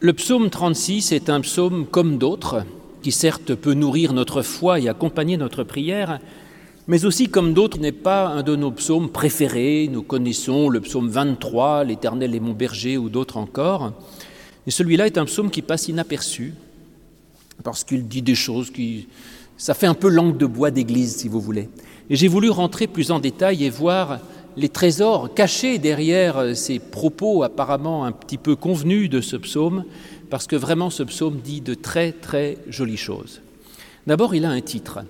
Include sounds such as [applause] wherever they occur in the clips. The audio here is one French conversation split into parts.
Le psaume 36 est un psaume comme d'autres, qui certes peut nourrir notre foi et accompagner notre prière, mais aussi comme d'autres n'est pas un de nos psaumes préférés. Nous connaissons le psaume 23, L'Éternel est mon berger ou d'autres encore. Et celui-là est un psaume qui passe inaperçu, parce qu'il dit des choses qui... Ça fait un peu langue de bois d'église, si vous voulez. Et j'ai voulu rentrer plus en détail et voir les trésors cachés derrière ces propos apparemment un petit peu convenus de ce psaume, parce que vraiment ce psaume dit de très très jolies choses. D'abord, il a un titre.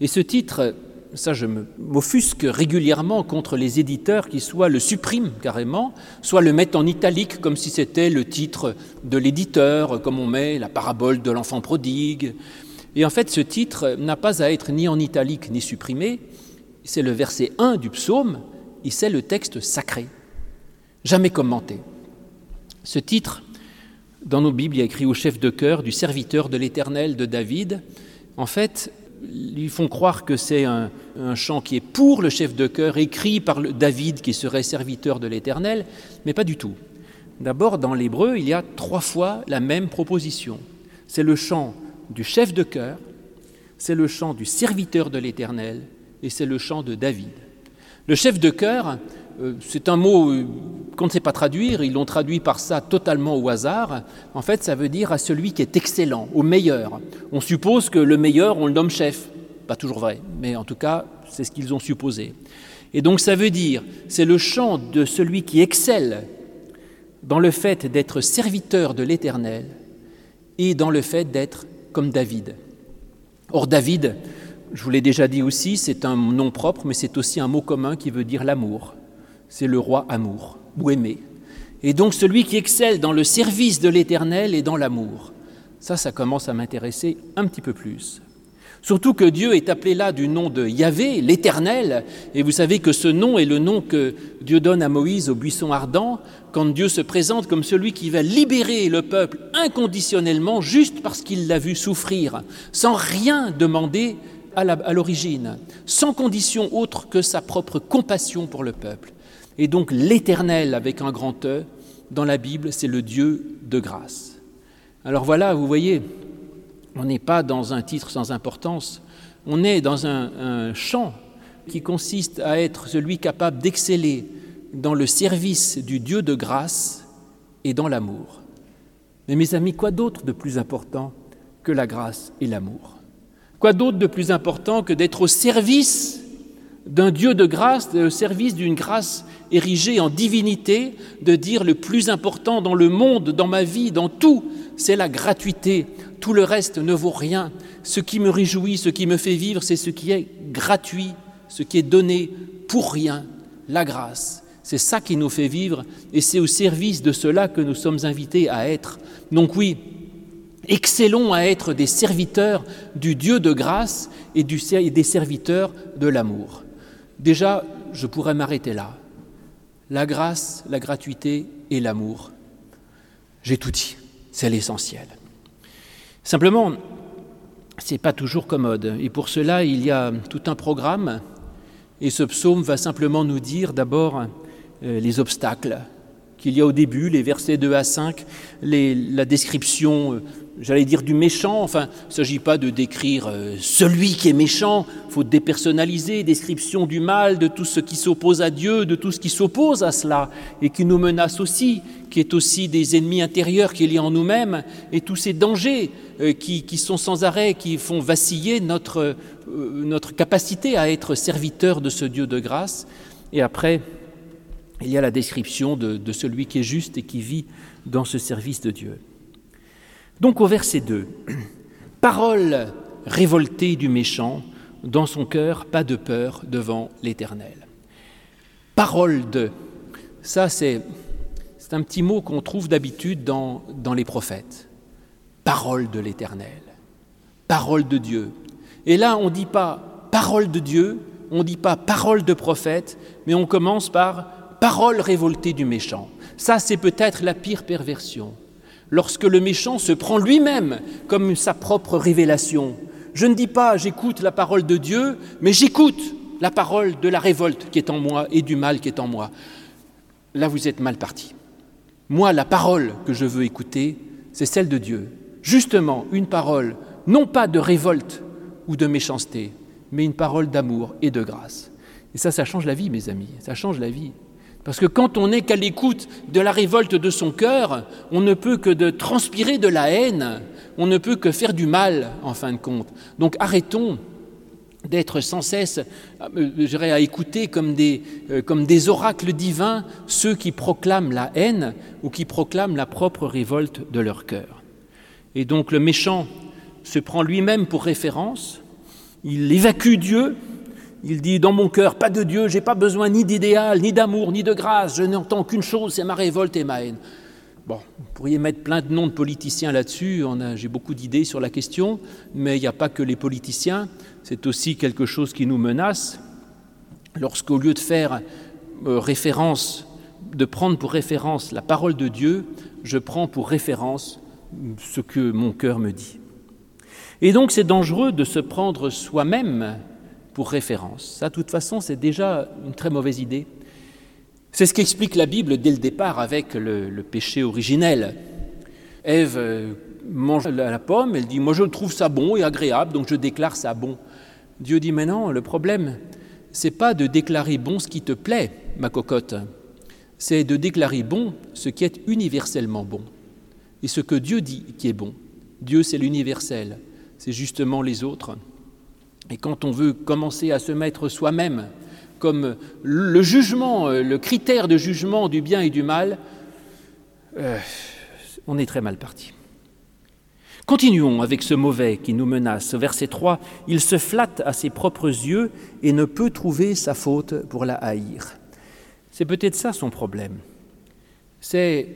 Et ce titre, ça je m'offusque régulièrement contre les éditeurs qui soit le suppriment carrément, soit le mettent en italique comme si c'était le titre de l'éditeur, comme on met la parabole de l'enfant prodigue. Et en fait, ce titre n'a pas à être ni en italique ni supprimé. C'est le verset 1 du psaume, et c'est le texte sacré, jamais commenté. Ce titre, dans nos Bibles, il écrit au chef de chœur du serviteur de l'Éternel de David. En fait, ils font croire que c'est un, chant qui est pour le chef de chœur, écrit par David qui serait serviteur de l'Éternel, mais pas du tout. D'abord, dans l'hébreu, il y a trois fois la même proposition. C'est le chant du chef de chœur, c'est le chant du serviteur de l'Éternel et c'est le chant de David. Le chef de chœur, euh, c'est un mot euh, qu'on ne sait pas traduire, ils l'ont traduit par ça totalement au hasard. En fait, ça veut dire à celui qui est excellent, au meilleur. On suppose que le meilleur, on le nomme chef. Pas toujours vrai, mais en tout cas, c'est ce qu'ils ont supposé. Et donc ça veut dire, c'est le chant de celui qui excelle dans le fait d'être serviteur de l'Éternel et dans le fait d'être comme David. Or David, je vous l'ai déjà dit aussi, c'est un nom propre, mais c'est aussi un mot commun qui veut dire l'amour. C'est le roi amour, ou aimé. Et donc celui qui excelle dans le service de l'Éternel et dans l'amour. Ça, ça commence à m'intéresser un petit peu plus. Surtout que Dieu est appelé là du nom de Yahvé, l'Éternel, et vous savez que ce nom est le nom que Dieu donne à Moïse au buisson ardent, quand Dieu se présente comme celui qui va libérer le peuple inconditionnellement, juste parce qu'il l'a vu souffrir, sans rien demander à l'origine, sans condition autre que sa propre compassion pour le peuple. Et donc l'Éternel avec un grand E, dans la Bible, c'est le Dieu de grâce. Alors voilà, vous voyez, on n'est pas dans un titre sans importance, on est dans un, un chant qui consiste à être celui capable d'exceller dans le service du Dieu de grâce et dans l'amour. Mais mes amis, quoi d'autre de plus important que la grâce et l'amour? Quoi d'autre de plus important que d'être au service d'un Dieu de grâce, au service d'une grâce érigée en divinité, de dire le plus important dans le monde, dans ma vie, dans tout, c'est la gratuité. Tout le reste ne vaut rien. Ce qui me réjouit, ce qui me fait vivre, c'est ce qui est gratuit, ce qui est donné pour rien, la grâce. C'est ça qui nous fait vivre et c'est au service de cela que nous sommes invités à être. Donc oui, Excellons à être des serviteurs du Dieu de grâce et, des serviteurs de l'amour. Déjà, je pourrais m'arrêter là. La grâce, la gratuité et l'amour. J'ai tout dit, c'est l'essentiel. Simplement, ce n'est pas toujours commode. Et pour cela, il y a tout un programme. Et ce psaume va simplement nous dire d'abord euh, les obstacles qu'il y a au début, les versets 2 à 5, la description euh, j'allais dire du méchant, enfin, il ne s'agit pas de décrire euh, celui qui est méchant, il faut dépersonnaliser, description du mal, de tout ce qui s'oppose à Dieu, de tout ce qui s'oppose à cela, et qui nous menace aussi, qui est aussi des ennemis intérieurs qu'il y a en nous-mêmes, et tous ces dangers euh, qui, sont sans arrêt, qui font vaciller notre, euh, notre capacité à être serviteur de ce Dieu de grâce. Et après, il y a la description de celui qui est juste et qui vit dans ce service de Dieu. Donc au verset 2, parole révoltée du méchant, dans son cœur, pas de peur devant l'Éternel. Parole de, ça c'est un petit mot qu'on trouve d'habitude dans, dans les prophètes. Parole de l'Éternel, parole de Dieu. Et là, on ne dit pas parole de Dieu, on ne dit pas parole de prophète, mais on commence par parole révoltée du méchant. Ça, c'est peut-être la pire perversion lorsque le méchant se prend lui-même comme sa propre révélation. Je ne dis pas j'écoute la parole de Dieu, mais j'écoute la parole de la révolte qui est en moi et du mal qui est en moi. Là, vous êtes mal parti. Moi, la parole que je veux écouter, c'est celle de Dieu. Justement, une parole, non pas de révolte ou de méchanceté, mais une parole d'amour et de grâce. Et ça, ça change la vie, mes amis, ça change la vie. Parce que quand on n'est qu'à l'écoute de la révolte de son cœur, on ne peut que transpirer de la haine, on ne peut que faire du mal, en fin de compte. Donc arrêtons d'être sans cesse euh, à écouter comme des, euh, comme des oracles divins ceux qui proclament la haine ou qui proclament la propre révolte de leur cœur. Et donc le méchant se prend lui-même pour référence, il évacue Dieu, il dit dans mon cœur, pas de Dieu, j'ai pas besoin ni d'idéal, ni d'amour, ni de grâce, je n'entends qu'une chose, c'est ma révolte et ma haine. Bon, vous pourriez mettre plein de noms de politiciens là-dessus, j'ai beaucoup d'idées sur la question, mais il n'y a pas que les politiciens, c'est aussi quelque chose qui nous menace, lorsqu'au lieu de faire euh, référence, de prendre pour référence la parole de Dieu, je prends pour référence ce que mon cœur me dit. Et donc c'est dangereux de se prendre soi-même pour référence. Ça, de toute façon, c'est déjà une très mauvaise idée. C'est ce qu'explique la Bible dès le départ avec le, péché originel. Ève euh, mange la, pomme, elle dit Moi je trouve ça bon et agréable, donc je déclare ça bon. Dieu dit Mais non, le problème, c'est pas de déclarer bon ce qui te plaît, ma cocotte, c'est de déclarer bon ce qui est universellement bon. Et ce que Dieu dit qui est bon. Dieu, c'est l'universel, c'est justement les autres. Et quand on veut commencer à se mettre soi-même comme le jugement, euh, le critère de jugement du bien et du mal, euh, on est très mal parti. Continuons avec ce mauvais qui nous menace. Verset 3, il se flatte à ses propres yeux et ne peut trouver sa faute pour la haïr. C'est peut-être ça son problème. C'est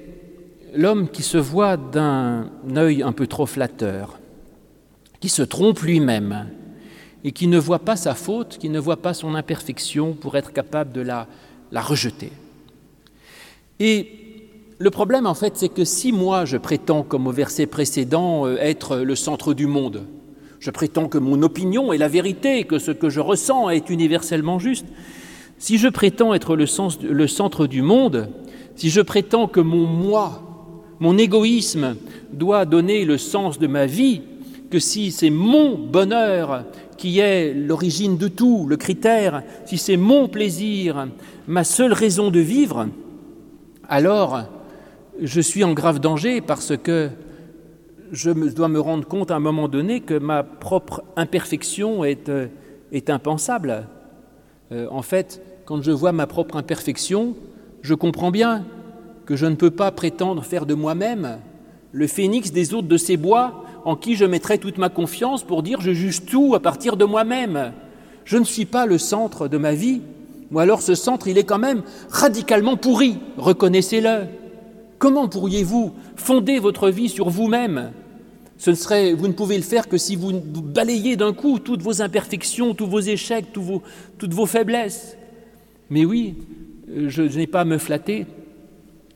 l'homme qui se voit d'un œil un peu trop flatteur, qui se trompe lui-même, et qui ne voit pas sa faute, qui ne voit pas son imperfection pour être capable de la, la rejeter. Et le problème, en fait, c'est que si moi je prétends, comme au verset précédent, euh, être le centre du monde, je prétends que mon opinion est la vérité, que ce que je ressens est universellement juste, si je prétends être le, le centre du monde, si je prétends que mon moi, mon égoïsme doit donner le sens de ma vie, que si c'est mon bonheur qui est l'origine de tout, le critère, si c'est mon plaisir, ma seule raison de vivre, alors je suis en grave danger parce que je dois me rendre compte à un moment donné que ma propre imperfection est, euh, impensable. Euh, en fait, quand je vois ma propre imperfection, je comprends bien que je ne peux pas prétendre faire de moi-même le phénix des hôtes de ces bois en qui je mettrai toute ma confiance pour dire je juge tout à partir de moi-même. Je ne suis pas le centre de ma vie, ou alors ce centre, il est quand même radicalement pourri, reconnaissez-le. Comment pourriez-vous fonder votre vie sur vous-même? Ce serait, Vous ne pouvez le faire que si vous balayez d'un coup toutes vos imperfections, tous vos échecs, toutes vos faiblesses. Mais oui, je n'ai pas à me flatter.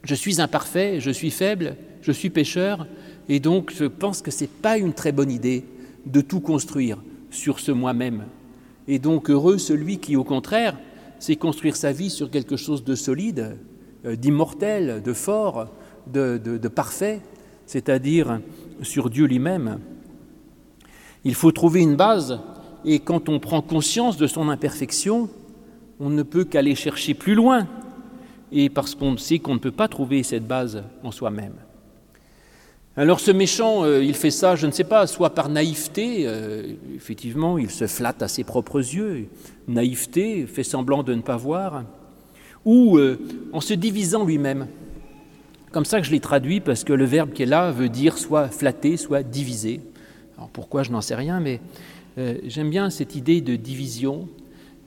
Je suis imparfait, je suis faible, je suis pécheur, et donc, je pense que ce n'est pas une très bonne idée de tout construire sur ce moi-même. Et donc, heureux celui qui, au contraire, sait construire sa vie sur quelque chose de solide, euh, d'immortel, de fort, de, de parfait, c'est-à-dire sur Dieu lui-même. Il faut trouver une base, et quand on prend conscience de son imperfection, on ne peut qu'aller chercher plus loin, et parce qu'on sait qu'on ne peut pas trouver cette base en soi-même. Alors ce méchant, euh, il fait ça, je ne sais pas, soit par naïveté, euh, effectivement, il se flatte à ses propres yeux, naïveté, fait semblant de ne pas voir, ou euh, en se divisant lui-même. Comme ça que je l'ai traduit, parce que le verbe qui est là veut dire soit flatter, soit diviser. Alors pourquoi, je n'en sais rien, mais j'aime bien cette idée de division,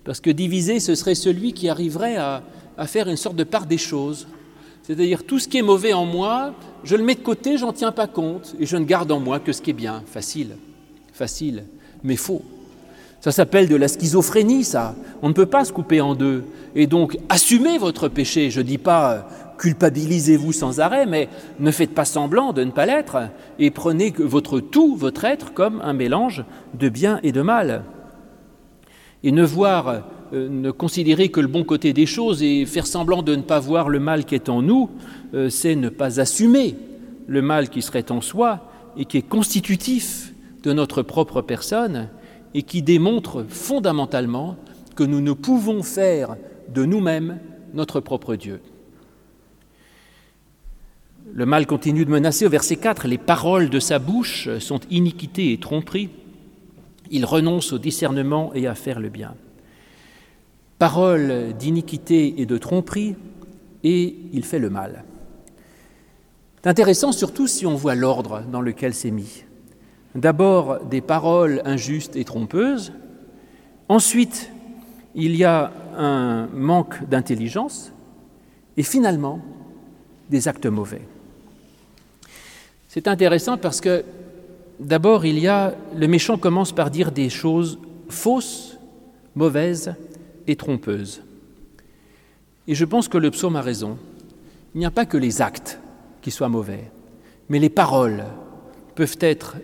parce que diviser, ce serait celui qui arriverait à faire une sorte de part des choses. C'est-à-dire tout ce qui est mauvais en moi, je le mets de côté, j'en tiens pas compte, et je ne garde en moi que ce qui est bien. Facile, facile, mais faux. Ça s'appelle de la schizophrénie, ça. On ne peut pas se couper en deux. Et donc, assumez votre péché. Je ne dis pas euh, culpabilisez-vous sans arrêt, mais ne faites pas semblant de ne pas l'être, et prenez votre tout, votre être, comme un mélange de bien et de mal. Et ne voir ne considérer que le bon côté des choses et faire semblant de ne pas voir le mal qui est en nous, euh, c'est ne pas assumer le mal qui serait en soi et qui est constitutif de notre propre personne et qui démontre fondamentalement que nous ne pouvons faire de nous-mêmes notre propre Dieu. Le mal continue de menacer au verset 4. Les paroles de sa bouche sont iniquité et tromperie. Il renonce au discernement et à faire le bien. Paroles d'iniquité et de tromperie, et il fait le mal. C'est intéressant surtout si on voit l'ordre dans lequel c'est mis. D'abord des paroles injustes et trompeuses, ensuite il y a un manque d'intelligence, et finalement des actes mauvais. C'est intéressant parce que d'abord, il y a le méchant commence par dire des choses fausses, mauvaises et trompeuses. Et je pense que le psaume a raison. Il n'y a pas que les actes qui soient mauvais, mais les paroles peuvent être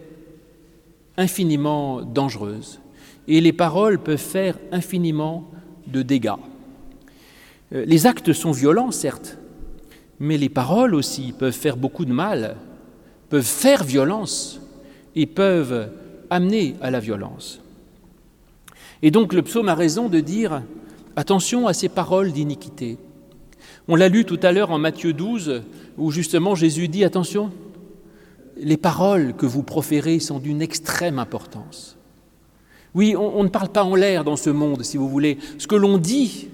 infiniment dangereuses et les paroles peuvent faire infiniment de dégâts. Euh, les actes sont violents, certes, mais les paroles aussi peuvent faire beaucoup de mal peuvent faire violence et peuvent amener à la violence. Et donc le psaume a raison de dire attention à ces paroles d'iniquité. On l'a lu tout à l'heure en Matthieu 12, où justement Jésus dit attention, les paroles que vous proférez sont d'une extrême importance. Oui, on, ne parle pas en l'air dans ce monde, si vous voulez. Ce que l'on dit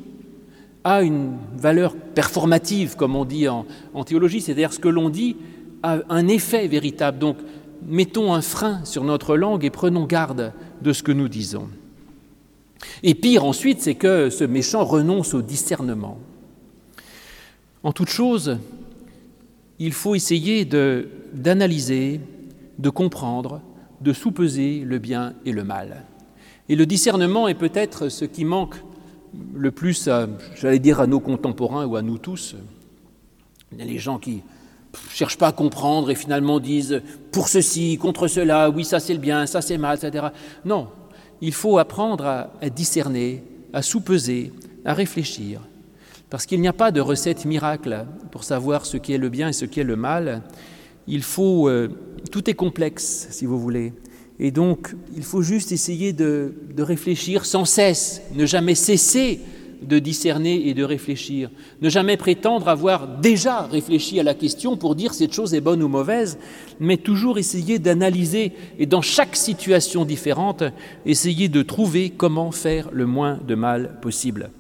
a une valeur performative, comme on dit en, théologie, c'est-à-dire ce que l'on dit a un effet véritable. Donc, mettons un frein sur notre langue et prenons garde de ce que nous disons. Et pire ensuite, c'est que ce méchant renonce au discernement. En toute chose, il faut essayer d'analyser, de, comprendre, de sous-peser le bien et le mal. Et le discernement est peut-être ce qui manque le plus, j'allais dire, à nos contemporains ou à nous tous. Il y a les gens qui cherchent pas à comprendre et finalement disent pour ceci, contre cela, oui, ça c'est le bien, ça c'est mal, etc. Non, il faut apprendre à, discerner, à sous-peser, à réfléchir. Parce qu'il n'y a pas de recette miracle pour savoir ce qui est le bien et ce qui est le mal. Il faut, euh, tout est complexe, si vous voulez. Et donc, il faut juste essayer de réfléchir sans cesse, ne jamais cesser de discerner et de réfléchir. Ne jamais prétendre avoir déjà réfléchi à la question pour dire cette chose est bonne ou mauvaise, mais toujours essayer d'analyser et dans chaque situation différente, essayer de trouver comment faire le moins de mal possible.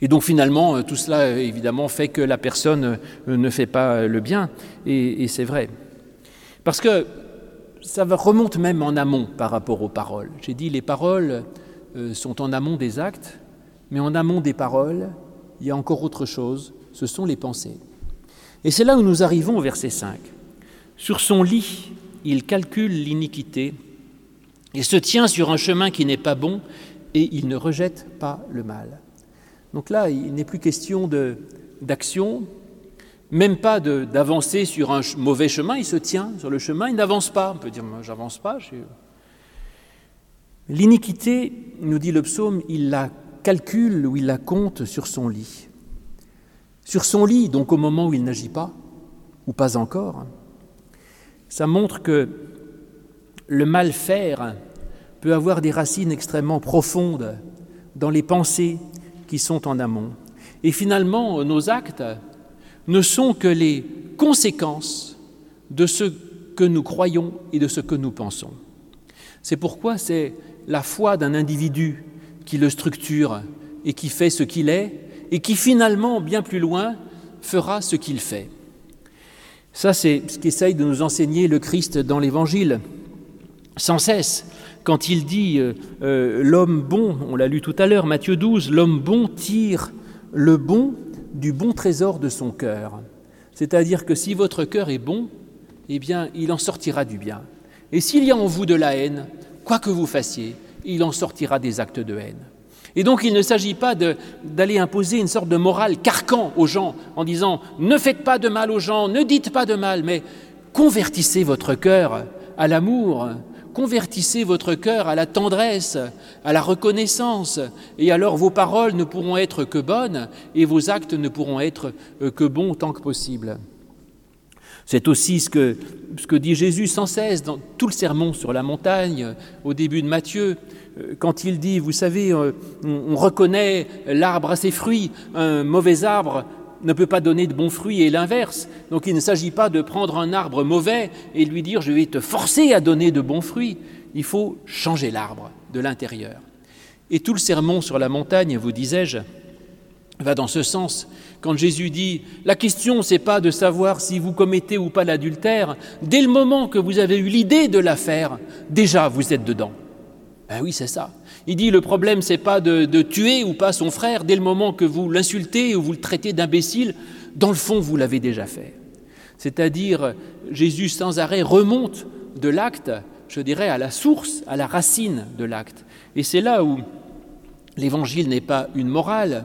Et donc finalement, tout cela évidemment fait que la personne ne fait pas le bien, et, c'est vrai. Parce que ça remonte même en amont par rapport aux paroles. J'ai dit les paroles euh, sont en amont des actes, mais en amont des paroles, il y a encore autre chose, ce sont les pensées. Et c'est là où nous arrivons au verset 5. Sur son lit, il calcule l'iniquité et se tient sur un chemin qui n'est pas bon et il ne rejette pas le mal. Donc là, il n'est plus question d'action, même pas d'avancer sur un mauvais chemin, il se tient sur le chemin, il n'avance pas. On peut dire, j'avance pas. L'iniquité, nous dit le psaume, il la calcule ou il la compte sur son lit. Sur son lit, donc au moment où il n'agit pas, ou pas encore, ça montre que le mal faire peut avoir des racines extrêmement profondes dans les pensées qui sont en amont. Et finalement, nos actes ne sont que les conséquences de ce que nous croyons et de ce que nous pensons. C'est pourquoi c'est la foi d'un individu qui le structure et qui fait ce qu'il est, et qui finalement, bien plus loin, fera ce qu'il fait. Ça, c'est ce qu'essaye de nous enseigner le Christ dans l'Évangile, sans cesse. Quand il dit euh, euh, l'homme bon, on l'a lu tout à l'heure, Matthieu 12, l'homme bon tire le bon du bon trésor de son cœur. C'est-à-dire que si votre cœur est bon, eh bien, il en sortira du bien. Et s'il y a en vous de la haine, quoi que vous fassiez, il en sortira des actes de haine. Et donc il ne s'agit pas d'aller imposer une sorte de morale carcan aux gens en disant ne faites pas de mal aux gens, ne dites pas de mal, mais convertissez votre cœur à l'amour, convertissez votre cœur à la tendresse, à la reconnaissance, et alors vos paroles ne pourront être que bonnes et vos actes ne pourront être euh, que bons tant que possible. C'est aussi ce que, ce que dit Jésus sans cesse dans tout le sermon sur la montagne, au début de Matthieu, euh, quand il dit, vous savez, euh, on reconnaît l'arbre à ses fruits, un mauvais arbre ne peut pas donner de bons fruits et l'inverse. Donc il ne s'agit pas de prendre un arbre mauvais et lui dire je vais te forcer à donner de bons fruits. Il faut changer l'arbre de l'intérieur. Et tout le sermon sur la montagne, vous disais-je, va dans ce sens. Quand Jésus dit la question c'est pas de savoir si vous commettez ou pas l'adultère, dès le moment que vous avez eu l'idée de la faire, déjà vous êtes dedans. Ben oui, c'est ça. Il dit le problème c'est pas de, de, tuer ou pas son frère dès le moment que vous l'insultez ou vous le traitez d'imbécile, dans le fond vous l'avez déjà fait. C'est-à-dire Jésus sans arrêt remonte de l'acte, je dirais à la source, à la racine de l'acte. Et c'est là où l'évangile n'est pas une morale,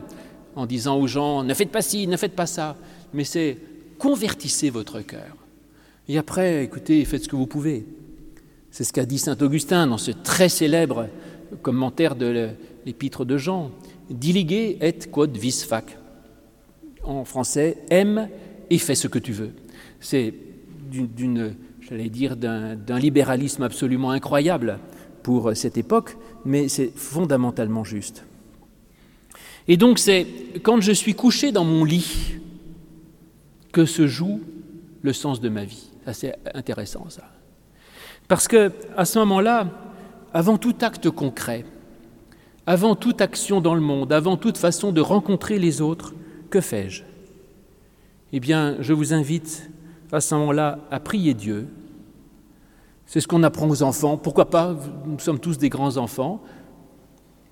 en disant aux gens ne faites pas ci, ne faites pas ça, mais c'est convertissez votre cœur. Et après, écoutez, faites ce que vous pouvez. C'est ce qu'a dit saint Augustin dans ce très célèbre commentaire de l'épître de Jean. Dilige et quod vis fac. En français, aime et fais ce que tu veux. C'est d'une, j'allais dire, d'un libéralisme absolument incroyable pour cette époque, mais c'est fondamentalement juste. Et donc c'est quand je suis couché dans mon lit que se joue le sens de ma vie. C'est intéressant ça. Parce que à ce moment-là, avant tout acte concret, avant toute action dans le monde, avant toute façon de rencontrer les autres, que fais-je? Eh bien, je vous invite à ce moment-là à prier Dieu. C'est ce qu'on apprend aux enfants. Pourquoi pas? Nous sommes tous des grands enfants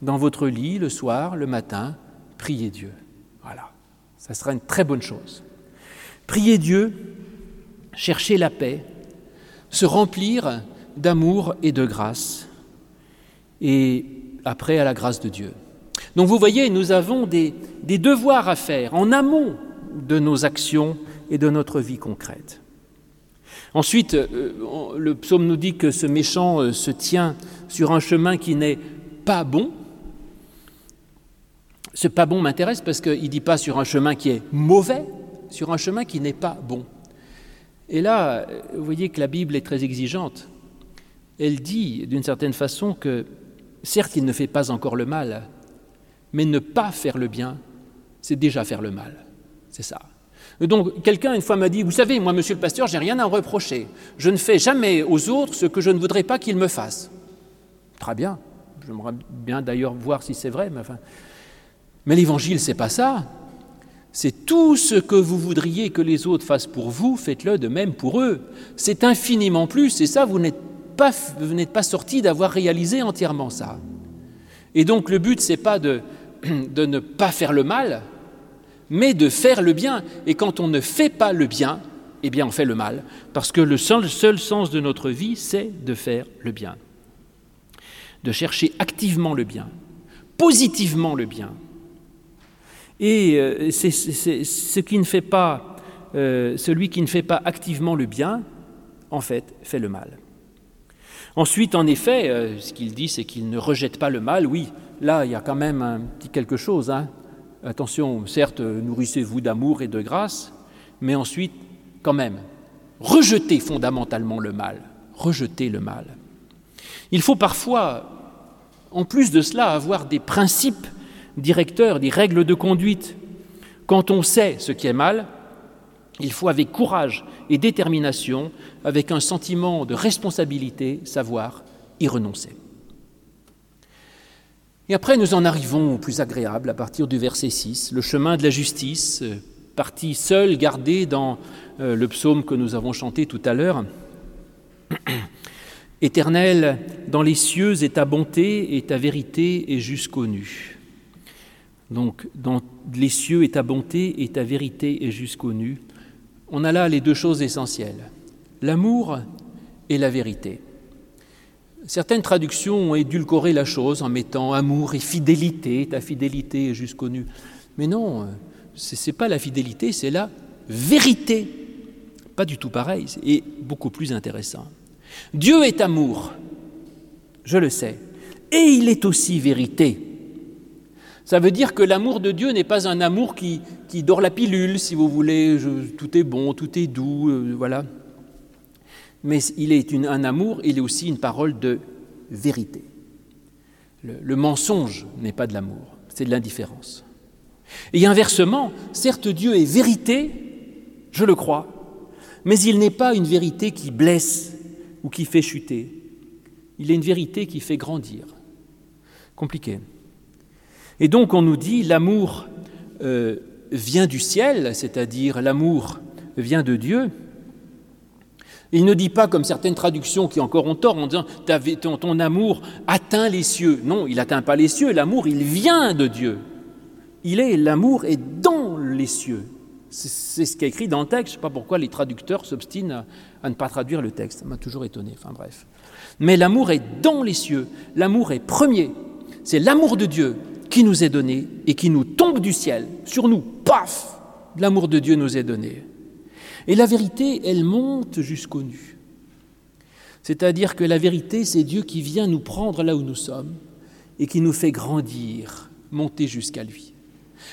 dans votre lit le soir, le matin, priez Dieu. Voilà, ça sera une très bonne chose. Priez Dieu, chercher la paix, se remplir d'amour et de grâce, et après à la grâce de Dieu. Donc vous voyez, nous avons des, devoirs à faire en amont de nos actions et de notre vie concrète. Ensuite, euh, le psaume nous dit que ce méchant euh, se tient sur un chemin qui n'est pas bon, ce pas bon m'intéresse parce qu'il ne dit pas sur un chemin qui est mauvais, sur un chemin qui n'est pas bon. Et là, vous voyez que la Bible est très exigeante. Elle dit d'une certaine façon que certes il ne fait pas encore le mal, mais ne pas faire le bien, c'est déjà faire le mal. C'est ça. Donc quelqu'un une fois m'a dit, vous savez, moi monsieur le pasteur, j'ai rien à reprocher. Je ne fais jamais aux autres ce que je ne voudrais pas qu'ils me fassent. Très bien. J'aimerais bien d'ailleurs voir si c'est vrai, mais enfin, mais l'évangile, c'est pas ça. C'est tout ce que vous voudriez que les autres fassent pour vous, faites-le de même pour eux. C'est infiniment plus, et ça, vous n'êtes pas, sorti d'avoir réalisé entièrement ça. Et donc le but, c'est pas [clears throat] de, ne pas faire le mal, mais de faire le bien. Et quand on ne fait pas le bien, eh bien on fait le mal, parce que le seul sens de notre vie, c'est de faire le bien, de chercher activement le bien, positivement le bien. Et euh, c'est ce qui ne fait pas, euh, celui qui ne fait pas activement le bien, en fait, fait le mal. Ensuite, en effet, euh, ce qu'il dit, c'est qu'il ne rejette pas le mal. Oui, là, il y a quand même un petit quelque chose. Hein. Attention, certes, nourrissez-vous d'amour et de grâce, mais ensuite, quand même, rejetez fondamentalement le mal. Rejetez le mal. Il faut parfois, en plus de cela, avoir des principes directeurs, des règles de conduite. Quand on sait ce qui est mal, il faut avec courage et détermination, avec un sentiment de responsabilité, savoir y renoncer. Et après, nous en arrivons au plus agréable à partir du verset 6, le chemin de la justice, euh, partie seule gardée dans euh, le psaume que nous avons chanté tout à l'heure. [clears throat] Éternel, dans les cieux est ta bonté et ta vérité est jusqu'aux nues. Donc, dans les cieux est ta bonté et ta vérité est jusqu'aux nues. On a là les deux choses essentielles, l'amour et la vérité. Certaines traductions ont édulcoré la chose en mettant amour et fidélité, ta fidélité est jusqu'aux nues. Mais non, ce n'est pas la fidélité, c'est la vérité. Pas du tout pareil, et beaucoup plus intéressant. Dieu est amour, je le sais, et il est aussi vérité. Ça veut dire que l'amour de Dieu n'est pas un amour qui, dort la pilule, si vous voulez, tout est bon, tout est doux, euh, voilà. Mais il est un amour, il est aussi une parole de vérité. le mensonge n'est pas de l'amour, c'est de l'indifférence. Et inversement, certes Dieu est vérité, je le crois, mais il n'est pas une vérité qui blesse ou qui fait chuter. Il est une vérité qui fait grandir. Compliqué. Et donc on nous dit l'amour euh, vient du ciel, c'est-à-dire l'amour vient de Dieu. Il ne dit pas comme certaines traductions qui encore ont tort en disant ton, amour atteint les cieux. Non, il n'atteint pas les cieux, l'amour il vient de Dieu. Il est, l'amour est dans les cieux. C'est ce qui est écrit dans le texte. Je ne sais pas pourquoi les traducteurs s'obstinent à, à, ne pas traduire le texte. Ça m'a toujours étonné. Enfin bref. Mais l'amour est dans les cieux. L'amour est premier. C'est l'amour de Dieu qui nous est donné et qui nous tombe du ciel, sur nous, paf L'amour de Dieu nous est donné. Et la vérité, elle monte jusqu'au nu. C'est-à-dire que la vérité, c'est Dieu qui vient nous prendre là où nous sommes et qui nous fait grandir, monter jusqu'à lui.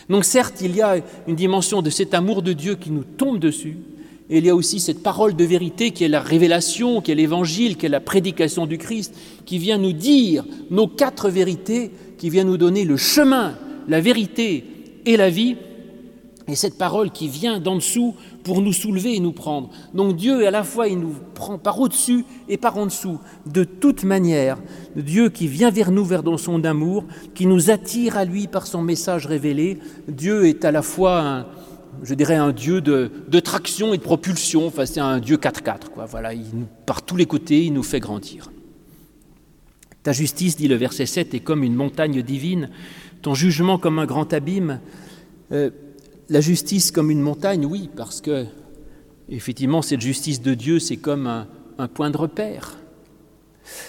Donc certes, il y a une dimension de cet amour de Dieu qui nous tombe dessus, et il y a aussi cette parole de vérité qui est la révélation, qui est l'évangile, qui est la prédication du Christ, qui vient nous dire nos quatre vérités qui vient nous donner le chemin, la vérité et la vie, et cette parole qui vient d'en dessous pour nous soulever et nous prendre. Donc Dieu, à la fois, il nous prend par au-dessus et par en dessous, de toute manière. Dieu qui vient vers nous, vers son amour, qui nous attire à lui par son message révélé. Dieu est à la fois un, je dirais un Dieu de, traction et de propulsion. Enfin, c'est un Dieu 4-4. Quoi. Voilà, il, par tous les côtés, il nous fait grandir. Ta justice, dit le verset 7, est comme une montagne divine, ton jugement comme un grand abîme. Euh, la justice comme une montagne, oui, parce que effectivement cette justice de Dieu, c'est comme un point de repère.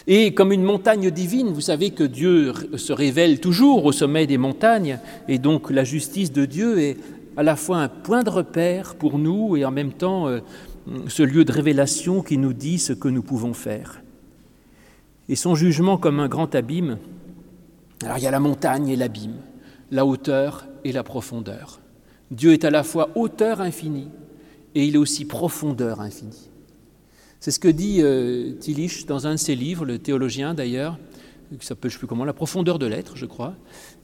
Et comme une montagne divine, vous savez que Dieu se révèle toujours au sommet des montagnes, et donc la justice de Dieu est à la fois un point de repère pour nous et en même temps euh, ce lieu de révélation qui nous dit ce que nous pouvons faire et son jugement comme un grand abîme. Alors il y a la montagne et l'abîme, la hauteur et la profondeur. Dieu est à la fois hauteur infinie et il est aussi profondeur infinie. C'est ce que dit euh, Tillich dans un de ses livres, le théologien d'ailleurs, qui s'appelle, plus comment, La profondeur de l'être, je crois.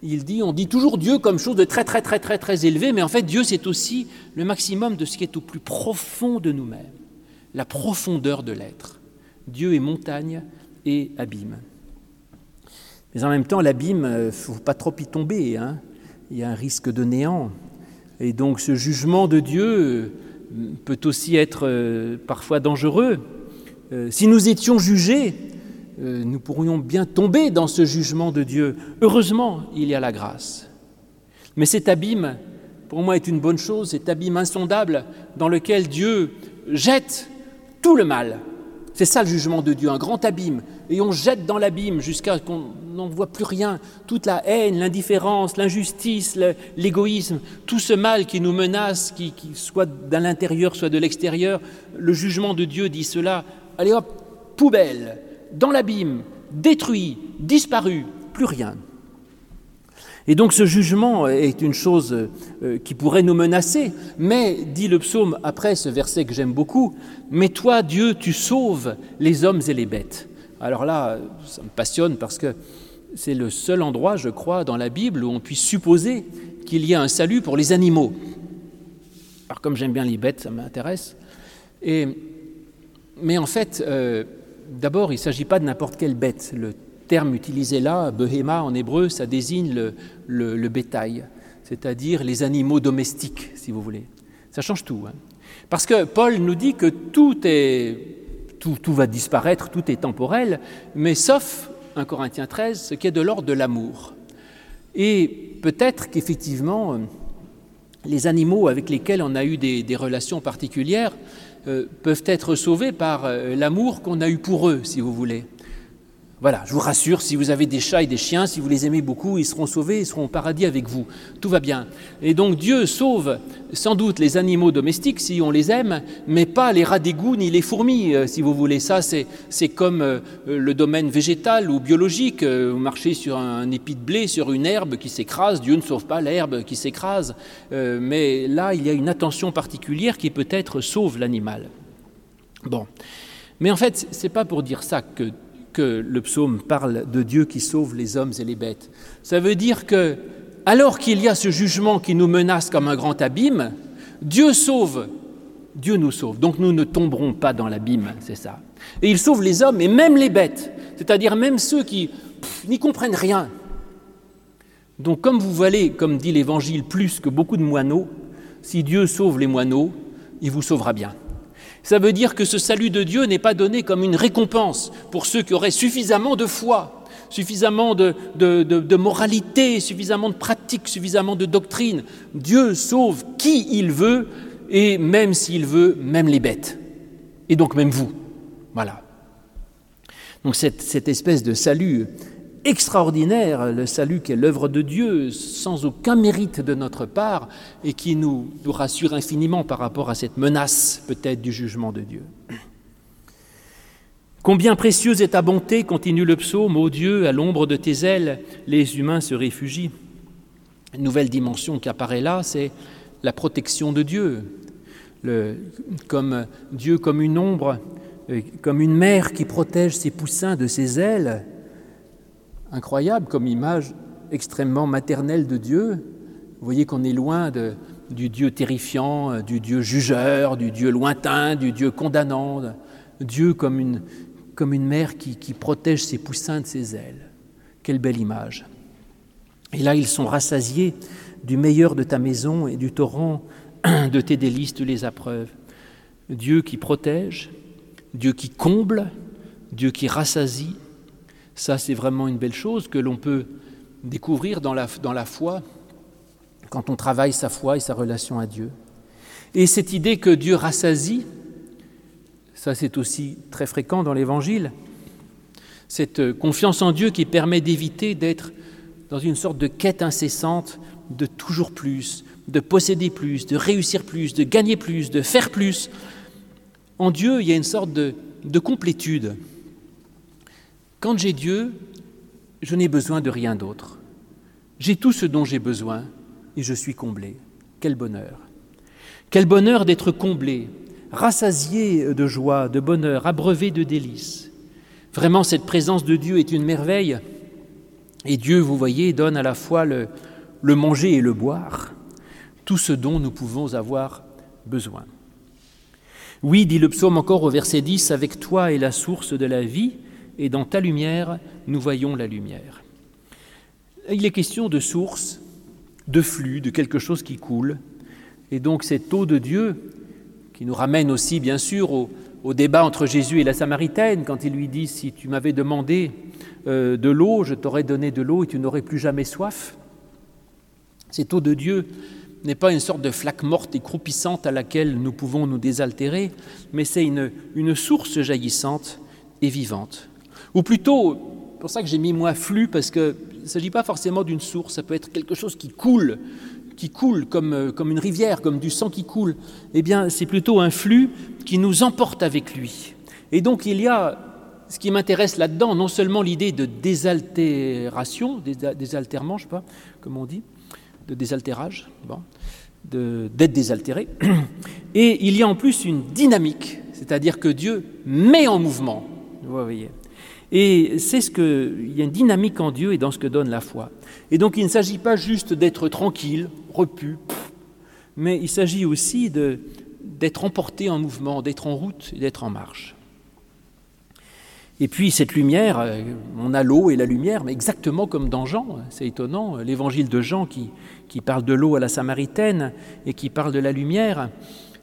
Il dit, on dit toujours Dieu comme chose de très très très très très élevé, mais en fait Dieu c'est aussi le maximum de ce qui est au plus profond de nous-mêmes, la profondeur de l'être. Dieu est montagne, et abîme. Mais en même temps, l'abîme, il euh, ne faut pas trop y tomber. Hein. Il y a un risque de néant. Et donc ce jugement de Dieu euh, peut aussi être euh, parfois dangereux. Si nous étions jugés, nous pourrions bien tomber dans ce jugement de Dieu. Heureusement, il y a la grâce. Mais cet abîme, pour moi, est une bonne chose, cet abîme insondable dans lequel Dieu jette tout le mal, c'est ça le jugement de Dieu, un grand abîme. Et on jette dans l'abîme jusqu'à ce qu'on n'en voit plus rien. Toute la haine, l'indifférence, l'injustice, l'égoïsme, tout ce mal qui nous menace, qui, soit d'un l'intérieur, soit de l'extérieur. Le jugement de Dieu dit cela. Allez hop, poubelle, dans l'abîme, détruit, disparu, plus rien. Et donc ce jugement est une chose euh, qui pourrait nous menacer, mais, dit le psaume après ce verset que j'aime beaucoup, mais toi Dieu, tu sauves les hommes et les bêtes. Alors là, ça me passionne parce que c'est le seul endroit, je crois, dans la Bible où on puisse supposer qu'il y a un salut pour les animaux. Alors comme j'aime bien les bêtes, ça m'intéresse. mais en fait, euh, d'abord, il ne s'agit pas de n'importe quelle bête. Le terme utilisé là, behéma en hébreu, ça désigne le, bétail, c'est-à-dire les animaux domestiques, si vous voulez. Ça change tout. Hein. Parce que Paul nous dit que tout, va disparaître, tout est temporel, mais sauf, 1 Corinthiens 13, ce qui est de l'ordre de l'amour. Et peut-être qu'effectivement, les animaux avec lesquels on a eu des, relations particulières euh, peuvent être sauvés par euh, l'amour qu'on a eu pour eux, si vous voulez Voilà, je vous rassure, si vous avez des chats et des chiens, si vous les aimez beaucoup, ils seront sauvés, ils seront au paradis avec vous. Tout va bien. Et donc Dieu sauve sans doute les animaux domestiques si on les aime, mais pas les rats d'égout ni les fourmis, euh, si vous voulez. Ça, c'est comme euh, le domaine végétal ou biologique. Euh, vous marchez sur un épi de blé, sur une herbe qui s'écrase. Dieu ne sauve pas l'herbe qui s'écrase. Mais là, il y a une attention particulière qui peut-être sauve l'animal. Bon. Mais en fait, ce n'est pas pour dire ça que que le psaume parle de Dieu qui sauve les hommes et les bêtes. Ça veut dire que, alors qu'il y a ce jugement qui nous menace comme un grand abîme, Dieu sauve, Dieu nous sauve. Donc nous ne tomberons pas dans l'abîme, c'est ça. Et il sauve les hommes et même les bêtes, c'est-à-dire même ceux qui n'y comprennent rien. Donc comme vous valez, comme dit l'Évangile, plus que beaucoup de moineaux, si Dieu sauve les moineaux, il vous sauvera bien. Ça veut dire que ce salut de Dieu n'est pas donné comme une récompense pour ceux qui auraient suffisamment de foi, suffisamment de, moralité, suffisamment de pratique, suffisamment de doctrine. Dieu sauve qui il veut, et même s'il veut, même les bêtes. Et donc même vous. Voilà. Donc cette, cette espèce de salut extraordinaire, le salut qui est l'œuvre de Dieu, sans aucun mérite de notre part, et qui nous, rassure infiniment par rapport à cette menace peut-être du jugement de Dieu. Combien précieuse est ta bonté, continue le psaume, ô Dieu, à l'ombre de tes ailes, les humains se réfugient. Une nouvelle dimension qui apparaît là, c'est la protection de Dieu, comme Dieu comme une ombre, euh, comme une mère qui protège ses poussins de ses ailes, incroyable comme image extrêmement maternelle de Dieu. Vous voyez qu'on est loin du Dieu terrifiant, euh, du Dieu jugeur, du Dieu lointain, du Dieu condamnant. Dieu comme une, comme une mère qui, qui protège ses poussins de ses ailes. Quelle belle image. Et là, ils sont rassasiés du meilleur de ta maison et du torrent [clears throat] de tes délices, tu les appreuves. Dieu qui protège, Dieu qui comble, Dieu qui rassasie, ça, c'est vraiment une belle chose que l'on peut découvrir dans la, dans la foi quand on travaille sa foi et sa relation à Dieu. Et cette idée que Dieu rassasie, ça c'est aussi très fréquent dans l'Évangile, cette confiance en Dieu qui permet d'éviter d'être dans une sorte de quête incessante de toujours plus, de posséder plus, de réussir plus, de gagner plus, de faire plus. En Dieu, il y a une sorte de, de complétude. Quand j'ai Dieu, je n'ai besoin de rien d'autre. J'ai tout ce dont j'ai besoin et je suis comblé. Quel bonheur. Quel bonheur d'être comblé, rassasié de joie, de bonheur, abreuvé de délices. Vraiment, cette présence de Dieu est une merveille. Et Dieu, vous voyez, donne à la fois le, manger et le boire, tout ce dont nous pouvons avoir besoin. Oui, dit le psaume encore au verset 10, avec toi est la source de la vie, et dans ta lumière, nous voyons la lumière. Il est question de source, de flux, de quelque chose qui coule. Et donc cette eau de Dieu, qui nous ramène aussi bien sûr au, débat entre Jésus et la Samaritaine, quand il lui dit, si tu m'avais demandé euh, de l'eau, je t'aurais donné de l'eau et tu n'aurais plus jamais soif. Cette eau de Dieu n'est pas une sorte de flaque morte et croupissante à laquelle nous pouvons nous désaltérer, mais c'est une, une source jaillissante et vivante. Ou plutôt, pour ça que j'ai mis moi flux, parce qu'il ne s'agit pas forcément d'une source, ça peut être quelque chose qui coule, qui coule comme, euh, comme une rivière, comme du sang qui coule. Eh bien, c'est plutôt un flux qui nous emporte avec lui. Et donc, il y a ce qui m'intéresse là-dedans, non seulement l'idée de désaltération, désaltèrement, je ne sais pas comment on dit, de désaltérage, bon, d'être désaltéré, et il y a en plus une dynamique, c'est-à-dire que Dieu met en mouvement, vous voyez, et c'est ce que, il y a une dynamique en Dieu et dans ce que donne la foi. Et donc il ne s'agit pas juste d'être tranquille, repu, mais il s'agit aussi d'être emporté en mouvement, d'être en route et d'être en marche. Et puis cette lumière, euh, on a l'eau et la lumière, mais exactement comme dans Jean, c'est étonnant, l'évangile de Jean qui, qui parle de l'eau à la Samaritaine et qui parle de la lumière.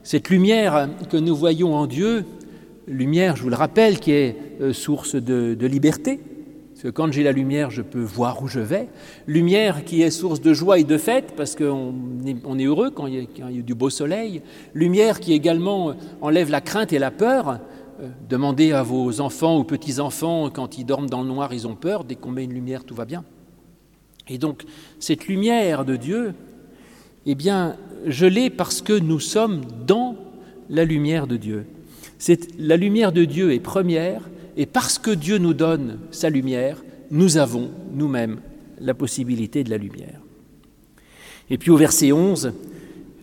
Cette lumière que nous voyons en Dieu, lumière, je vous le rappelle, qui est euh, source de, liberté, parce que quand j'ai la lumière, je peux voir où je vais. Lumière qui est source de joie et de fête, parce qu'on est, on est heureux quand il, y a, du beau soleil. Lumière qui également enlève la crainte et la peur. demandez à vos enfants ou petits-enfants, quand ils dorment dans le noir, ils ont peur, dès qu'on met une lumière, tout va bien. Et donc, cette lumière de Dieu, eh bien, je l'ai parce que nous sommes dans la lumière de Dieu. La lumière de Dieu est première, et parce que Dieu nous donne sa lumière, nous avons nous-mêmes la possibilité de la lumière. Et puis au verset 11,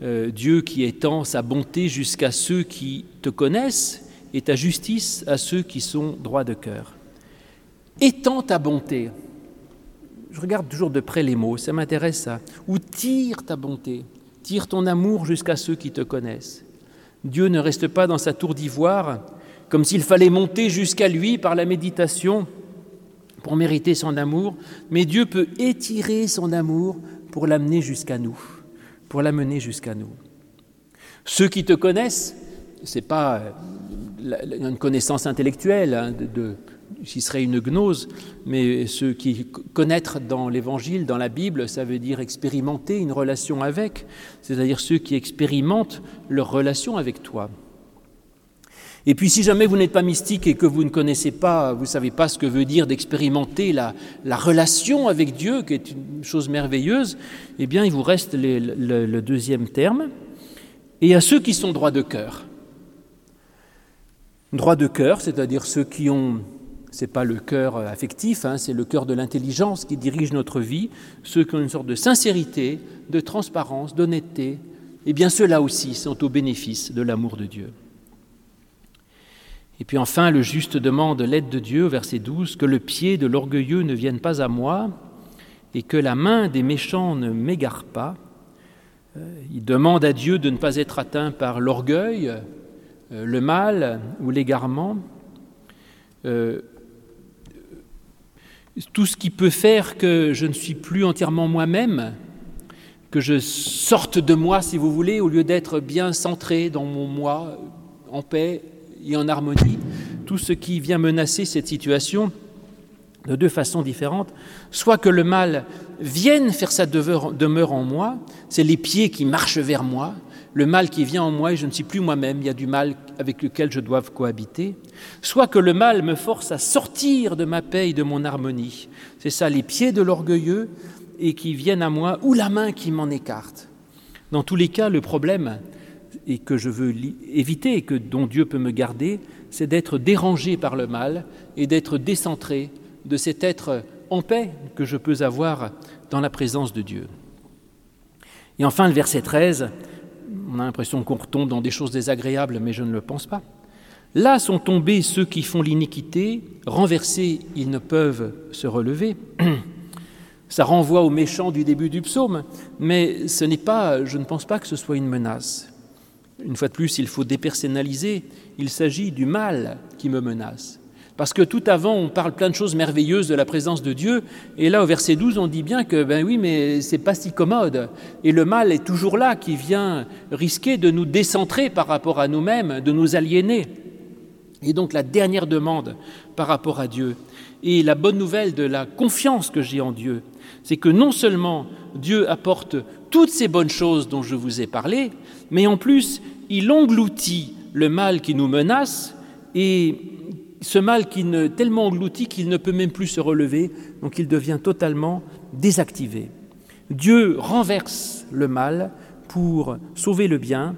euh, Dieu qui étend sa bonté jusqu'à ceux qui te connaissent et ta justice à ceux qui sont droits de cœur. Étends ta bonté. Je regarde toujours de près les mots, ça m'intéresse ça. Ou tire ta bonté, tire ton amour jusqu'à ceux qui te connaissent. Dieu ne reste pas dans sa tour d'ivoire, comme s'il fallait monter jusqu'à lui par la méditation pour mériter son amour, mais Dieu peut étirer son amour pour l'amener jusqu'à nous, pour l'amener jusqu'à nous. Ceux qui te connaissent, ce n'est pas une connaissance intellectuelle, hein, de, qui serait une gnose, mais ceux qui connaître dans l'Évangile, dans la Bible, ça veut dire expérimenter une relation avec, c'est-à-dire ceux qui expérimentent leur relation avec toi. Et puis si jamais vous n'êtes pas mystique et que vous ne connaissez pas, vous ne savez pas ce que veut dire d'expérimenter la, relation avec Dieu, qui est une chose merveilleuse, eh bien il vous reste le, deuxième terme. Et à ceux qui sont droits de cœur. Droits de cœur, c'est-à-dire ceux qui ont, c'est pas le cœur affectif, hein, c'est le cœur de l'intelligence qui dirige notre vie, ceux qui ont une sorte de sincérité, de transparence, d'honnêteté, eh bien ceux-là aussi sont au bénéfice de l'amour de Dieu. Et puis enfin, le juste demande l'aide de Dieu, verset 12, que le pied de l'orgueilleux ne vienne pas à moi et que la main des méchants ne m'égare pas. Euh, il demande à Dieu de ne pas être atteint par l'orgueil, euh, le mal ou l'égarement. Euh, tout ce qui peut faire que je ne suis plus entièrement moi-même, que je sorte de moi, si vous voulez, au lieu d'être bien centré dans mon moi, en paix, et en harmonie tout ce qui vient menacer cette situation de deux façons différentes. Soit que le mal vienne faire sa demeure en moi, c'est les pieds qui marchent vers moi, le mal qui vient en moi et je ne suis plus moi-même, il y a du mal avec lequel je dois cohabiter. Soit que le mal me force à sortir de ma paix et de mon harmonie. C'est ça, les pieds de l'orgueilleux et qui viennent à moi, ou la main qui m'en écarte. Dans tous les cas, le problème, et que je veux éviter et que dont Dieu peut me garder, c'est d'être dérangé par le mal et d'être décentré de cet être en paix que je peux avoir dans la présence de Dieu. Et enfin, le verset 13, on a l'impression qu'on retombe dans des choses désagréables, mais je ne le pense pas. Là sont tombés ceux qui font l'iniquité, renversés, ils ne peuvent se relever. [clears throat] Ça renvoie aux méchants du début du psaume, mais ce n'est pas, je ne pense pas que ce soit une menace. Une fois de plus, il faut dépersonnaliser. Il s'agit du mal qui me menace. Parce que tout avant, on parle plein de choses merveilleuses de la présence de Dieu, et là, au verset 12, on dit bien que, ben oui, mais c'est pas si commode. Et le mal est toujours là, qui vient risquer de nous décentrer par rapport à nous-mêmes, de nous aliéner. Et donc, la dernière demande par rapport à Dieu, et la bonne nouvelle de la confiance que j'ai en Dieu, c'est que non seulement Dieu apporte toutes ces bonnes choses dont je vous ai parlé, mais en plus, il engloutit le mal qui nous menace et ce mal qui ne tellement engloutit qu'il ne peut même plus se relever, donc il devient totalement désactivé. Dieu renverse le mal pour sauver le bien,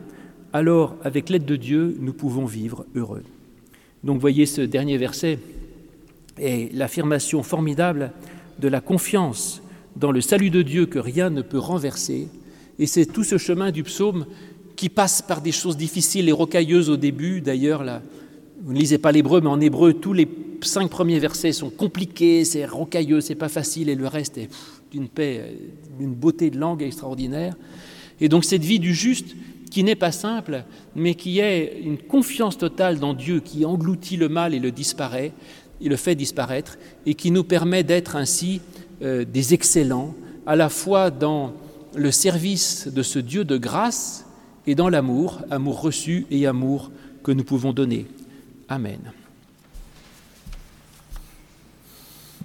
alors avec l'aide de Dieu, nous pouvons vivre heureux. Donc voyez ce dernier verset est l'affirmation formidable de la confiance dans le salut de Dieu que rien ne peut renverser. Et c'est tout ce chemin du psaume qui passe par des choses difficiles et rocailleuses au début. D'ailleurs, là, vous ne lisez pas l'hébreu, mais en hébreu, tous les cinq premiers versets sont compliqués, c'est rocailleux, c'est pas facile, et le reste est d'une paix, d'une beauté de langue extraordinaire. Et donc cette vie du juste, qui n'est pas simple, mais qui est une confiance totale dans Dieu, qui engloutit le mal et le disparaît, il le fait disparaître, et qui nous permet d'être ainsi euh, des excellents, à la fois dans le service de ce Dieu de grâce et dans l'amour, amour reçu et amour que nous pouvons donner. Amen.